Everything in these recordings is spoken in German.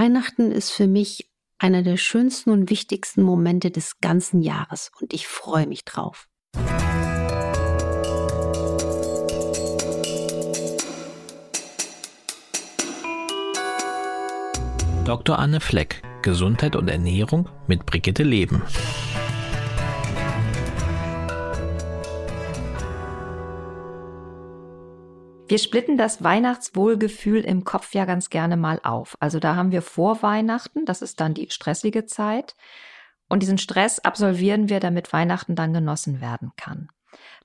Weihnachten ist für mich einer der schönsten und wichtigsten Momente des ganzen Jahres und ich freue mich drauf. Dr. Anne Fleck, Gesundheit und Ernährung mit Brigitte Leben. Wir splitten das Weihnachtswohlgefühl im Kopf ja ganz gerne mal auf. Also da haben wir vor Weihnachten, das ist dann die stressige Zeit. Und diesen Stress absolvieren wir, damit Weihnachten dann genossen werden kann.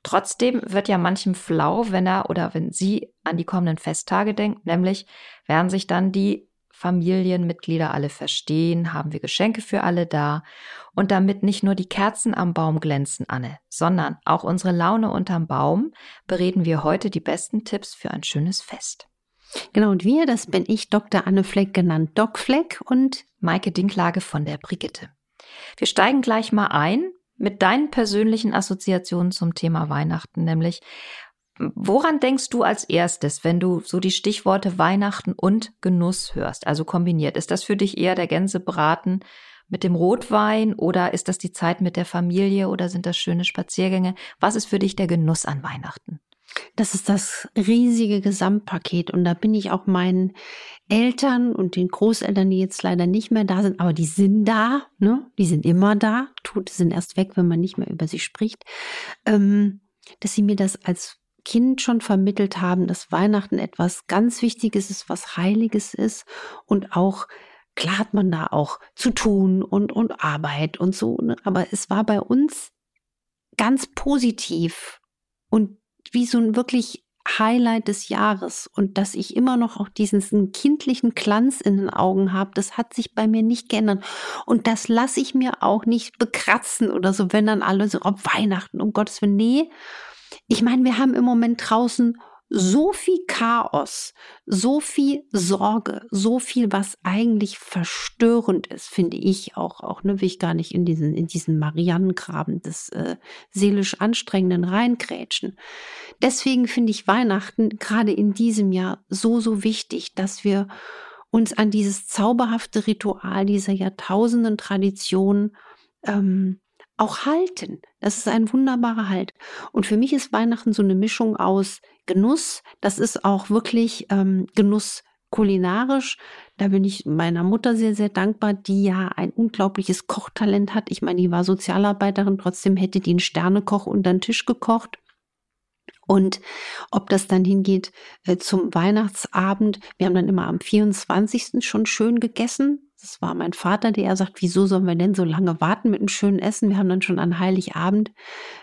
Trotzdem wird ja manchem flau, wenn er oder wenn sie an die kommenden Festtage denkt, nämlich werden sich dann die Familienmitglieder alle verstehen, haben wir Geschenke für alle da. Und damit nicht nur die Kerzen am Baum glänzen, Anne, sondern auch unsere Laune unterm Baum, bereden wir heute die besten Tipps für ein schönes Fest. Genau, und wir, das bin ich, Dr. Anne Fleck, genannt Doc Fleck und Maike Dinklage von der Brigitte. Wir steigen gleich mal ein mit deinen persönlichen Assoziationen zum Thema Weihnachten, nämlich Woran denkst du als erstes, wenn du so die Stichworte Weihnachten und Genuss hörst, also kombiniert? Ist das für dich eher der Gänsebraten mit dem Rotwein oder ist das die Zeit mit der Familie oder sind das schöne Spaziergänge? Was ist für dich der Genuss an Weihnachten? Das ist das riesige Gesamtpaket und da bin ich auch meinen Eltern und den Großeltern, die jetzt leider nicht mehr da sind, aber die sind da, ne? Die sind immer da. Tote sind erst weg, wenn man nicht mehr über sie spricht. Ähm, dass sie mir das als Kind schon vermittelt haben, dass Weihnachten etwas ganz Wichtiges ist, was Heiliges ist und auch klar hat man da auch zu tun und, und Arbeit und so, ne? aber es war bei uns ganz positiv und wie so ein wirklich Highlight des Jahres und dass ich immer noch auch diesen kindlichen Glanz in den Augen habe, das hat sich bei mir nicht geändert. Und das lasse ich mir auch nicht bekratzen oder so, wenn dann alle so, ob Weihnachten, um Gottes Willen, nee, ich meine, wir haben im Moment draußen so viel Chaos, so viel Sorge, so viel, was eigentlich verstörend ist, finde ich auch, auch, ne, will ich gar nicht in diesen, in diesen Marianengraben des äh, seelisch anstrengenden reingrätschen. Deswegen finde ich Weihnachten gerade in diesem Jahr so, so wichtig, dass wir uns an dieses zauberhafte Ritual dieser Jahrtausenden Tradition ähm, auch halten. Das ist ein wunderbarer Halt. Und für mich ist Weihnachten so eine Mischung aus Genuss. Das ist auch wirklich ähm, Genuss kulinarisch. Da bin ich meiner Mutter sehr, sehr dankbar, die ja ein unglaubliches Kochtalent hat. Ich meine, die war Sozialarbeiterin, trotzdem hätte die einen Sternekoch unter den Tisch gekocht. Und ob das dann hingeht äh, zum Weihnachtsabend, wir haben dann immer am 24. schon schön gegessen, das war mein Vater, der er sagt, wieso sollen wir denn so lange warten mit einem schönen Essen? Wir haben dann schon an Heiligabend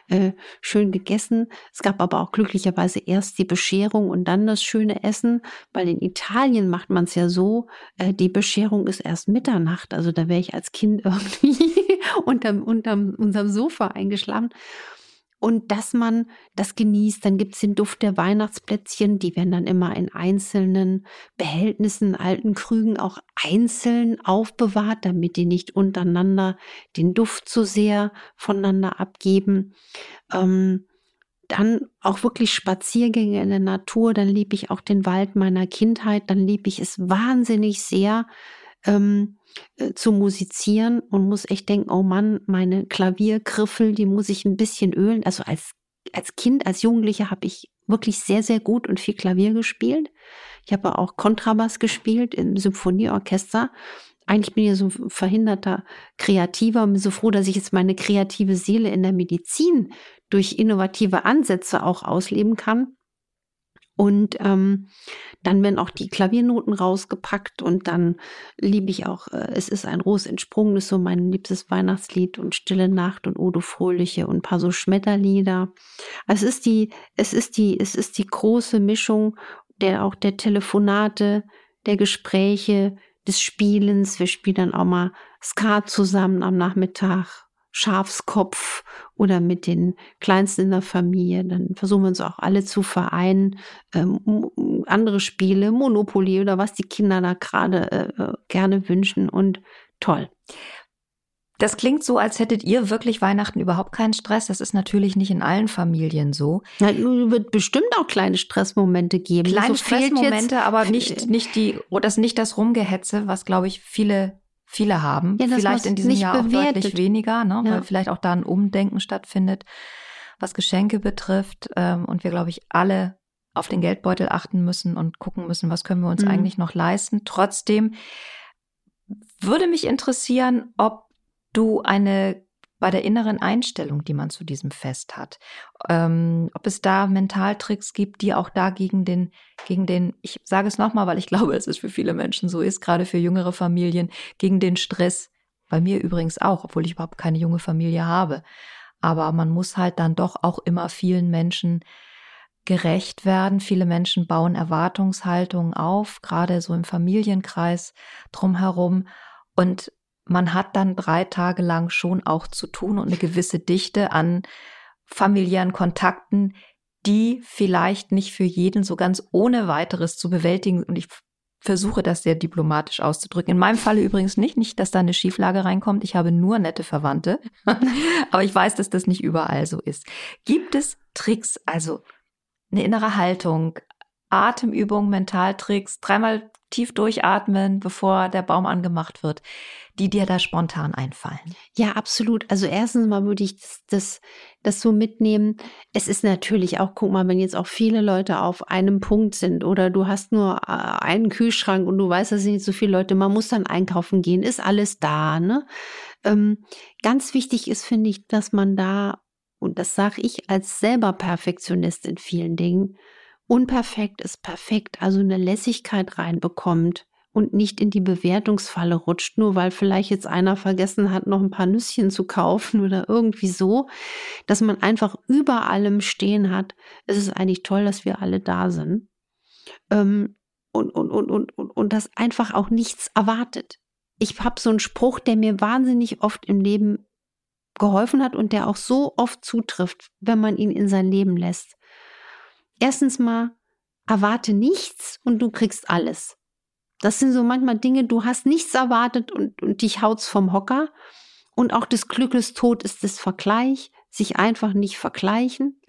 äh, schön gegessen. Es gab aber auch glücklicherweise erst die Bescherung und dann das schöne Essen, weil in Italien macht man es ja so, äh, die Bescherung ist erst Mitternacht. Also da wäre ich als Kind irgendwie unterm, unterm unserem Sofa eingeschlafen und dass man das genießt. Dann gibt's den Duft der Weihnachtsplätzchen, die werden dann immer in einzelnen Behältnissen, alten Krügen auch einzeln aufbewahrt, damit die nicht untereinander den Duft zu sehr voneinander abgeben. Ähm, dann auch wirklich Spaziergänge in der Natur, dann liebe ich auch den Wald meiner Kindheit, dann liebe ich es wahnsinnig sehr, ähm, äh, zu musizieren und muss echt denken, oh Mann, meine Klaviergriffel, die muss ich ein bisschen ölen. Also als, als Kind, als Jugendliche habe ich wirklich sehr, sehr gut und viel Klavier gespielt. Ich habe auch Kontrabass gespielt im Symphonieorchester. Eigentlich bin ich so ein verhinderter Kreativer und bin so froh, dass ich jetzt meine kreative Seele in der Medizin durch innovative Ansätze auch ausleben kann. Und ähm, dann werden auch die Klaviernoten rausgepackt und dann liebe ich auch, äh, es ist ein Ros entsprungen, ist so mein liebstes Weihnachtslied und Stille Nacht und Odo Fröhliche und ein paar so Schmetterlieder. Es ist die, es ist die, es ist die große Mischung der auch der Telefonate, der Gespräche, des Spielens. Wir spielen dann auch mal Skat zusammen am Nachmittag Schafskopf oder mit den Kleinsten in der Familie. Dann versuchen wir uns auch alle zu vereinen. Ähm, andere Spiele, Monopoly oder was die Kinder da gerade äh, äh, gerne wünschen und toll. Das klingt so, als hättet ihr wirklich Weihnachten überhaupt keinen Stress. Das ist natürlich nicht in allen Familien so. Ja, wird bestimmt auch kleine Stressmomente geben. Kleine so Stressmomente, aber nicht, nicht die, das nicht das Rumgehetze, was glaube ich viele, viele haben. Ja, vielleicht in diesem Jahr bewertet. auch deutlich weniger, ne? Ja. weil vielleicht auch da ein Umdenken stattfindet, was Geschenke betrifft. Ähm, und wir, glaube ich, alle auf den Geldbeutel achten müssen und gucken müssen, was können wir uns mhm. eigentlich noch leisten. Trotzdem würde mich interessieren, ob du eine bei der inneren Einstellung, die man zu diesem Fest hat, ähm, ob es da Mentaltricks gibt, die auch da gegen den, gegen den, ich sage es nochmal, weil ich glaube, es ist für viele Menschen so ist, gerade für jüngere Familien, gegen den Stress. Bei mir übrigens auch, obwohl ich überhaupt keine junge Familie habe. Aber man muss halt dann doch auch immer vielen Menschen gerecht werden. Viele Menschen bauen Erwartungshaltungen auf, gerade so im Familienkreis drumherum. Und man hat dann drei Tage lang schon auch zu tun und eine gewisse Dichte an familiären Kontakten, die vielleicht nicht für jeden so ganz ohne weiteres zu bewältigen. Und ich versuche das sehr diplomatisch auszudrücken. In meinem Falle übrigens nicht, nicht, dass da eine Schieflage reinkommt. Ich habe nur nette Verwandte. Aber ich weiß, dass das nicht überall so ist. Gibt es Tricks, also eine innere Haltung, Atemübungen, Mentaltricks, dreimal tief durchatmen, bevor der Baum angemacht wird, die dir da spontan einfallen. Ja, absolut. Also erstens mal würde ich das, das, das so mitnehmen. Es ist natürlich auch, guck mal, wenn jetzt auch viele Leute auf einem Punkt sind oder du hast nur äh, einen Kühlschrank und du weißt, da sind nicht so viele Leute, man muss dann einkaufen gehen, ist alles da, ne? Ähm, ganz wichtig ist, finde ich, dass man da, und das sage ich als selber Perfektionist in vielen Dingen, unperfekt ist perfekt, also eine Lässigkeit reinbekommt und nicht in die Bewertungsfalle rutscht, nur weil vielleicht jetzt einer vergessen hat, noch ein paar Nüsschen zu kaufen oder irgendwie so, dass man einfach über allem stehen hat. Es ist eigentlich toll, dass wir alle da sind. Ähm, und, und, und, und, und, und das einfach auch nichts erwartet. Ich habe so einen Spruch, der mir wahnsinnig oft im Leben geholfen hat und der auch so oft zutrifft, wenn man ihn in sein Leben lässt erstens mal, erwarte nichts und du kriegst alles. Das sind so manchmal Dinge, du hast nichts erwartet und, und dich haut's vom Hocker. Und auch des Glückes Tod ist das Vergleich, sich einfach nicht vergleichen.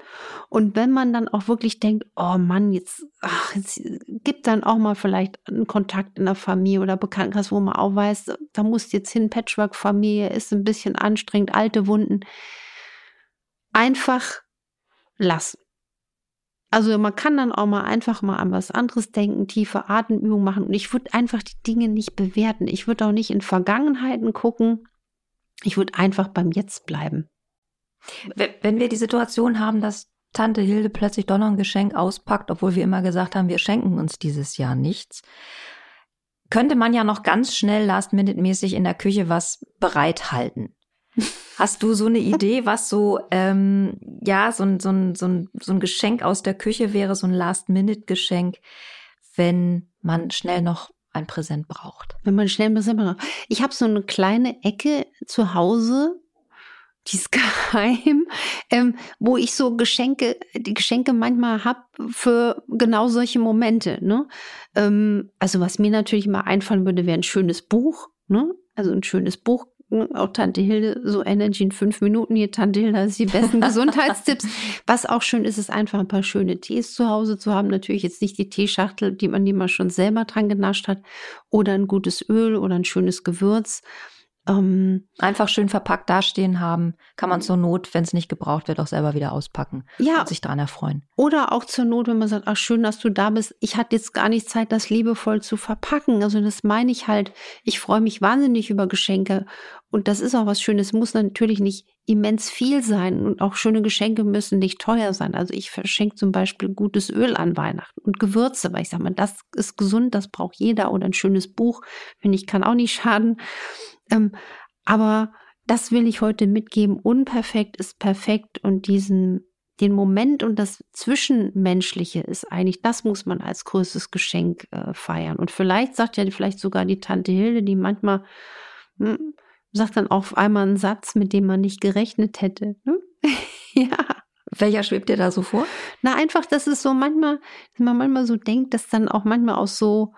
Und wenn man dann auch wirklich denkt, oh Mann, jetzt, ach, jetzt gibt dann auch mal vielleicht einen Kontakt in der Familie oder Bekanntenkreis, wo man auch weiß, da muss jetzt hin, Patchwork-Familie ist ein bisschen anstrengend, alte Wunden. Einfach lassen. Also man kann dann auch mal einfach mal an was anderes denken, tiefe Atemübungen machen. Und ich würde einfach die Dinge nicht bewerten. Ich würde auch nicht in Vergangenheiten gucken. Ich würde einfach beim Jetzt bleiben. Wenn wir die Situation haben, dass Tante Hilde plötzlich doch noch ein Geschenk auspackt, obwohl wir immer gesagt haben, wir schenken uns dieses Jahr nichts, könnte man ja noch ganz schnell last-minute-mäßig in der Küche was bereithalten. Hast du so eine Idee, was so, ähm, ja, so ein, so, ein, so, ein, so ein Geschenk aus der Küche wäre, so ein Last-Minute-Geschenk, wenn man schnell noch ein Präsent braucht? Wenn man schnell ein Präsent braucht. Ich habe so eine kleine Ecke zu Hause, die ist geheim, ähm, wo ich so Geschenke, die Geschenke manchmal hab für genau solche Momente. Ne? Ähm, also was mir natürlich mal einfallen würde, wäre ein schönes Buch. Ne? Also ein schönes Buch auch Tante Hilde, so Energy in fünf Minuten hier, Tante Hilde, das ist die besten Gesundheitstipps. Was auch schön ist, ist einfach ein paar schöne Tees zu Hause zu haben. Natürlich jetzt nicht die Teeschachtel, die man, die man schon selber dran genascht hat, oder ein gutes Öl oder ein schönes Gewürz. Ähm, Einfach schön verpackt dastehen haben, kann man zur Not, wenn es nicht gebraucht wird, auch selber wieder auspacken ja, und sich daran erfreuen. Oder auch zur Not, wenn man sagt, ach schön, dass du da bist. Ich hatte jetzt gar nicht Zeit, das liebevoll zu verpacken. Also das meine ich halt. Ich freue mich wahnsinnig über Geschenke und das ist auch was Schönes. Muss natürlich nicht immens viel sein und auch schöne Geschenke müssen nicht teuer sein. Also ich verschenke zum Beispiel gutes Öl an Weihnachten und Gewürze, weil ich sage mal, das ist gesund, das braucht jeder oder ein schönes Buch, finde ich, kann auch nicht schaden. Ähm, aber das will ich heute mitgeben. Unperfekt ist perfekt und diesen den Moment und das Zwischenmenschliche ist eigentlich, das muss man als größtes Geschenk äh, feiern. Und vielleicht sagt ja vielleicht sogar die Tante Hilde, die manchmal hm, sagt dann auf einmal einen Satz, mit dem man nicht gerechnet hätte. Ne? ja. Welcher schwebt dir da so vor? Na, einfach, dass es so manchmal, dass man manchmal so denkt, dass dann auch manchmal aus so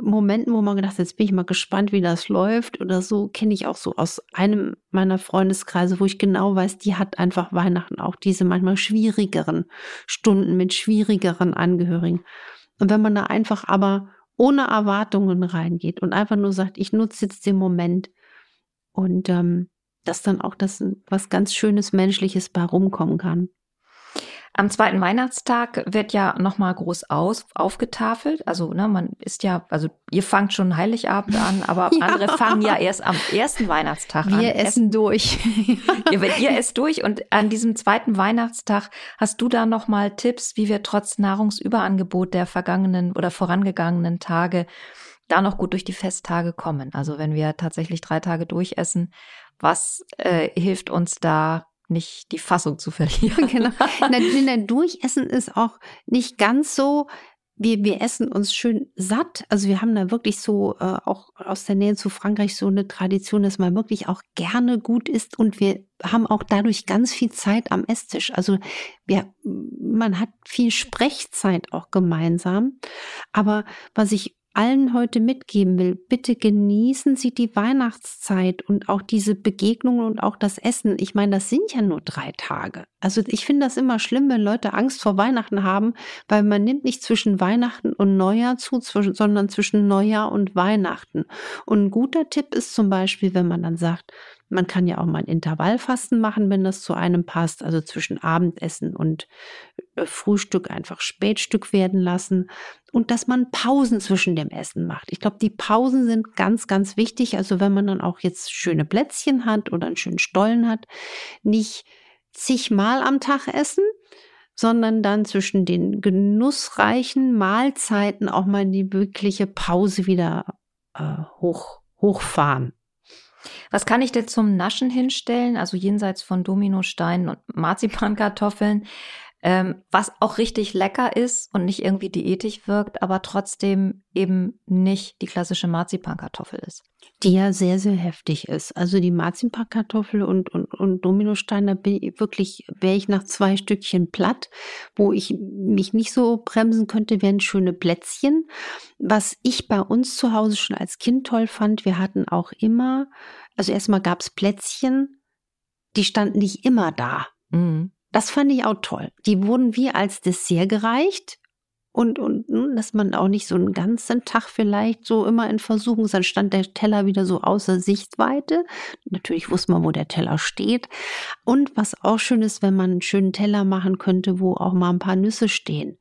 Momenten, wo man gedacht hat, jetzt bin ich mal gespannt, wie das läuft oder so, kenne ich auch so aus einem meiner Freundeskreise, wo ich genau weiß, die hat einfach Weihnachten auch diese manchmal schwierigeren Stunden mit schwierigeren Angehörigen. Und wenn man da einfach aber ohne Erwartungen reingeht und einfach nur sagt, ich nutze jetzt den Moment und ähm, dass dann auch das was ganz Schönes Menschliches bei rumkommen kann. Am zweiten Weihnachtstag wird ja nochmal groß aus, aufgetafelt. Also, ne, man ist ja, also ihr fangt schon Heiligabend an, aber ja. andere fangen ja erst am ersten Weihnachtstag Wir an. Wir essen durch. ihr, ihr esst durch und an diesem zweiten Weihnachtstag hast du da nochmal Tipps, wie wir trotz Nahrungsüberangebot der vergangenen oder vorangegangenen Tage da noch gut durch die Festtage kommen. Also wenn wir tatsächlich drei Tage durchessen, was äh, hilft uns da nicht die Fassung zu verlieren. genau. Nein, Durchessen ist auch nicht ganz so. Wir, wir essen uns schön satt. Also wir haben da wirklich so äh, auch aus der Nähe zu Frankreich so eine Tradition, dass man wirklich auch gerne gut isst und wir haben auch dadurch ganz viel Zeit am Esstisch. Also wir, man hat viel Sprechzeit auch gemeinsam. Aber was ich allen heute mitgeben will, bitte genießen Sie die Weihnachtszeit und auch diese Begegnungen und auch das Essen. Ich meine, das sind ja nur drei Tage. Also ich finde das immer schlimm, wenn Leute Angst vor Weihnachten haben, weil man nimmt nicht zwischen Weihnachten und Neujahr zu, sondern zwischen Neujahr und Weihnachten. Und ein guter Tipp ist zum Beispiel, wenn man dann sagt, man kann ja auch mal ein Intervallfasten machen, wenn das zu einem passt, also zwischen Abendessen und äh, Frühstück einfach Spätstück werden lassen und dass man Pausen zwischen dem Essen macht. Ich glaube, die Pausen sind ganz, ganz wichtig. Also wenn man dann auch jetzt schöne Plätzchen hat oder einen schönen Stollen hat, nicht zigmal am Tag essen, sondern dann zwischen den genussreichen Mahlzeiten auch mal die wirkliche Pause wieder äh, hoch, hochfahren. Was kann ich denn zum Naschen hinstellen? Also jenseits von Dominosteinen und Marzipankartoffeln, ähm, was auch richtig lecker ist und nicht irgendwie diätisch wirkt, aber trotzdem eben nicht die klassische Marzipankartoffel ist. Die ja sehr, sehr heftig ist. Also die Marzipankartoffel und, und, und Dominostein, da bin ich wirklich, wäre ich nach zwei Stückchen platt. Wo ich mich nicht so bremsen könnte, wären schöne Plätzchen. Was ich bei uns zu Hause schon als Kind toll fand, wir hatten auch immer also erstmal gab es Plätzchen, die standen nicht immer da. Mhm. Das fand ich auch toll. Die wurden wie als Dessert gereicht und, und hm, dass man auch nicht so einen ganzen Tag vielleicht so immer in Versuchung ist. Dann stand der Teller wieder so außer Sichtweite. Natürlich wusste man, wo der Teller steht. Und was auch schön ist, wenn man einen schönen Teller machen könnte, wo auch mal ein paar Nüsse stehen.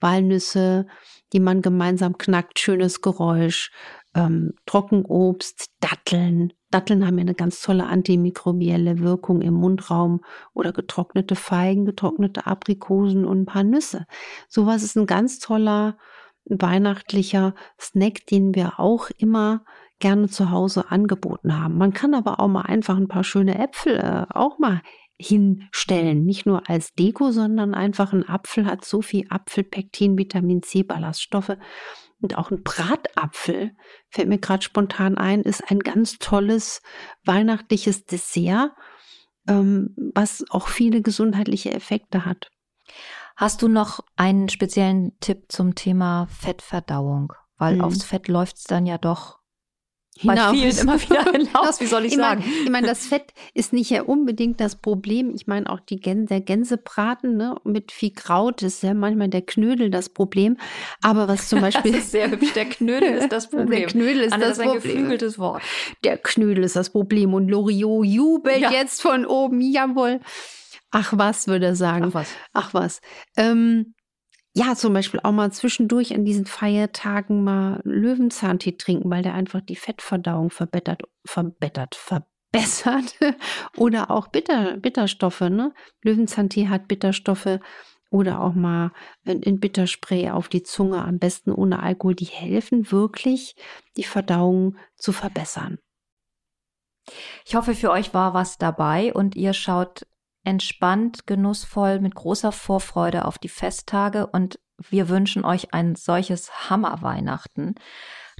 Walnüsse, die man gemeinsam knackt, schönes Geräusch, ähm, Trockenobst, Datteln, Datteln haben ja eine ganz tolle antimikrobielle Wirkung im Mundraum oder getrocknete Feigen, getrocknete Aprikosen und ein paar Nüsse. Sowas ist ein ganz toller weihnachtlicher Snack, den wir auch immer gerne zu Hause angeboten haben. Man kann aber auch mal einfach ein paar schöne Äpfel äh, auch mal hinstellen. Nicht nur als Deko, sondern einfach ein Apfel hat so viel Apfelpektin, Vitamin C, Ballaststoffe und auch ein Bratapfel, fällt mir gerade spontan ein, ist ein ganz tolles weihnachtliches Dessert, ähm, was auch viele gesundheitliche Effekte hat. Hast du noch einen speziellen Tipp zum Thema Fettverdauung? Weil mhm. aufs Fett läuft es dann ja doch hinaus. Bei vielen immer wieder hinaus, wie soll ich, ich sagen? Mein, ich meine, das Fett ist nicht ja unbedingt das Problem. Ich meine, auch die Gän der Gänsebraten ne, mit viel Kraut ist ja manchmal der Knödel das Problem. Aber was zum Beispiel. das ist sehr hübsch. Der Knödel ist das Problem. Der Knödel ist Anna, das, das ist ein Problem. geflügeltes Wort. Der Knödel ist das Problem. Und Loriot jubelt ja. jetzt von oben. Jawohl. Ach was, würde er sagen. Ach was. Ach was. Ähm, ja, zum Beispiel auch mal zwischendurch an diesen Feiertagen mal Löwenzahntee trinken, weil der einfach die Fettverdauung verbessert, verbessert, verbessert. oder auch Bitter, Bitterstoffe, ne? Löwenzahntee hat Bitterstoffe oder auch mal in Bitterspray auf die Zunge, am besten ohne Alkohol, die helfen wirklich, die Verdauung zu verbessern. Ich hoffe, für euch war was dabei und ihr schaut entspannt, genussvoll, mit großer Vorfreude auf die Festtage und wir wünschen euch ein solches Hammer-Weihnachten.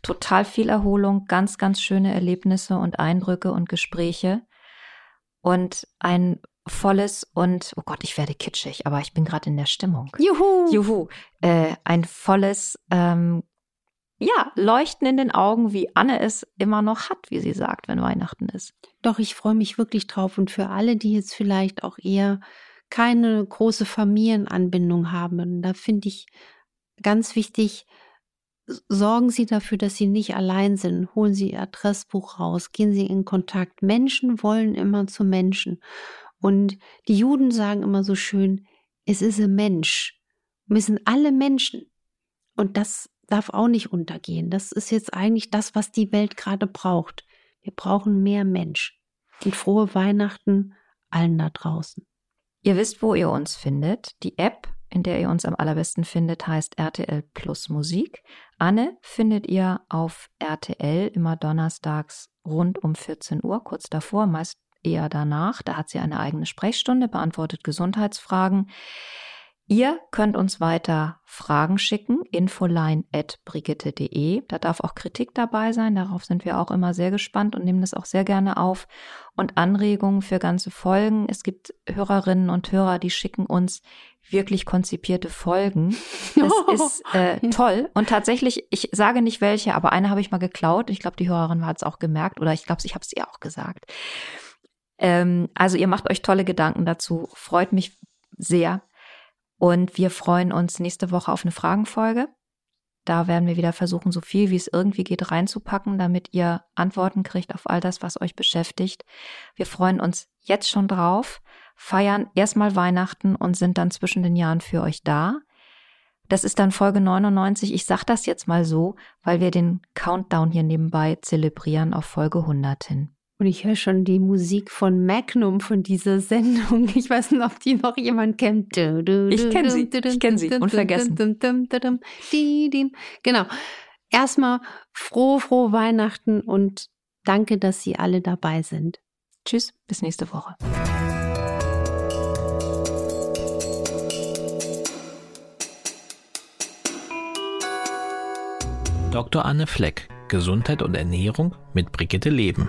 Total viel Erholung, ganz, ganz schöne Erlebnisse und Eindrücke und Gespräche und ein volles und, oh Gott, ich werde kitschig, aber ich bin gerade in der Stimmung. Juhu! Juhu! Äh, ein volles, ähm, ja, Leuchten in den Augen, wie Anne es immer noch hat, wie sie sagt, wenn Weihnachten ist. Doch, ich freue mich wirklich drauf. Und für alle, die jetzt vielleicht auch eher keine große Familienanbindung haben, da finde ich ganz wichtig, sorgen Sie dafür, dass Sie nicht allein sind. Holen Sie Ihr Adressbuch raus, gehen Sie in Kontakt. Menschen wollen immer zu Menschen. Und die Juden sagen immer so schön, es ist ein Mensch. Wir sind alle Menschen. Und das darf auch nicht untergehen. Das ist jetzt eigentlich das, was die Welt gerade braucht. Wir brauchen mehr Mensch. Und frohe Weihnachten allen da draußen. Ihr wisst, wo ihr uns findet. Die App, in der ihr uns am allerbesten findet, heißt RTL Plus Musik. Anne findet ihr auf RTL immer donnerstags rund um 14 Uhr, kurz davor, meist eher danach. Da hat sie eine eigene Sprechstunde, beantwortet Gesundheitsfragen. Ihr könnt uns weiter Fragen schicken, infoline.brigitte.de. Da darf auch Kritik dabei sein, darauf sind wir auch immer sehr gespannt und nehmen das auch sehr gerne auf. Und Anregungen für ganze Folgen. Es gibt Hörerinnen und Hörer, die schicken uns wirklich konzipierte Folgen. Das ist äh, toll. Und tatsächlich, ich sage nicht welche, aber eine habe ich mal geklaut. Ich glaube, die Hörerin hat es auch gemerkt oder ich glaube, ich habe es ihr auch gesagt. Ähm, also ihr macht euch tolle Gedanken dazu. Freut mich sehr. Und wir freuen uns nächste Woche auf eine Fragenfolge. Da werden wir wieder versuchen, so viel wie es irgendwie geht reinzupacken, damit ihr Antworten kriegt auf all das, was euch beschäftigt. Wir freuen uns jetzt schon drauf, feiern erstmal Weihnachten und sind dann zwischen den Jahren für euch da. Das ist dann Folge 99. Ich sage das jetzt mal so, weil wir den Countdown hier nebenbei zelebrieren auf Folge 100 hin. Und ich höre schon die Musik von Magnum von dieser Sendung. Ich weiß nicht, ob die noch jemand kennt. Ich kenne sie. Ich kenne sie. Unvergessen. Genau. Erstmal frohe, frohe Weihnachten und danke, dass Sie alle dabei sind. Tschüss, bis nächste Woche. Dr. Anne Fleck, Gesundheit und Ernährung mit Brigitte Leben.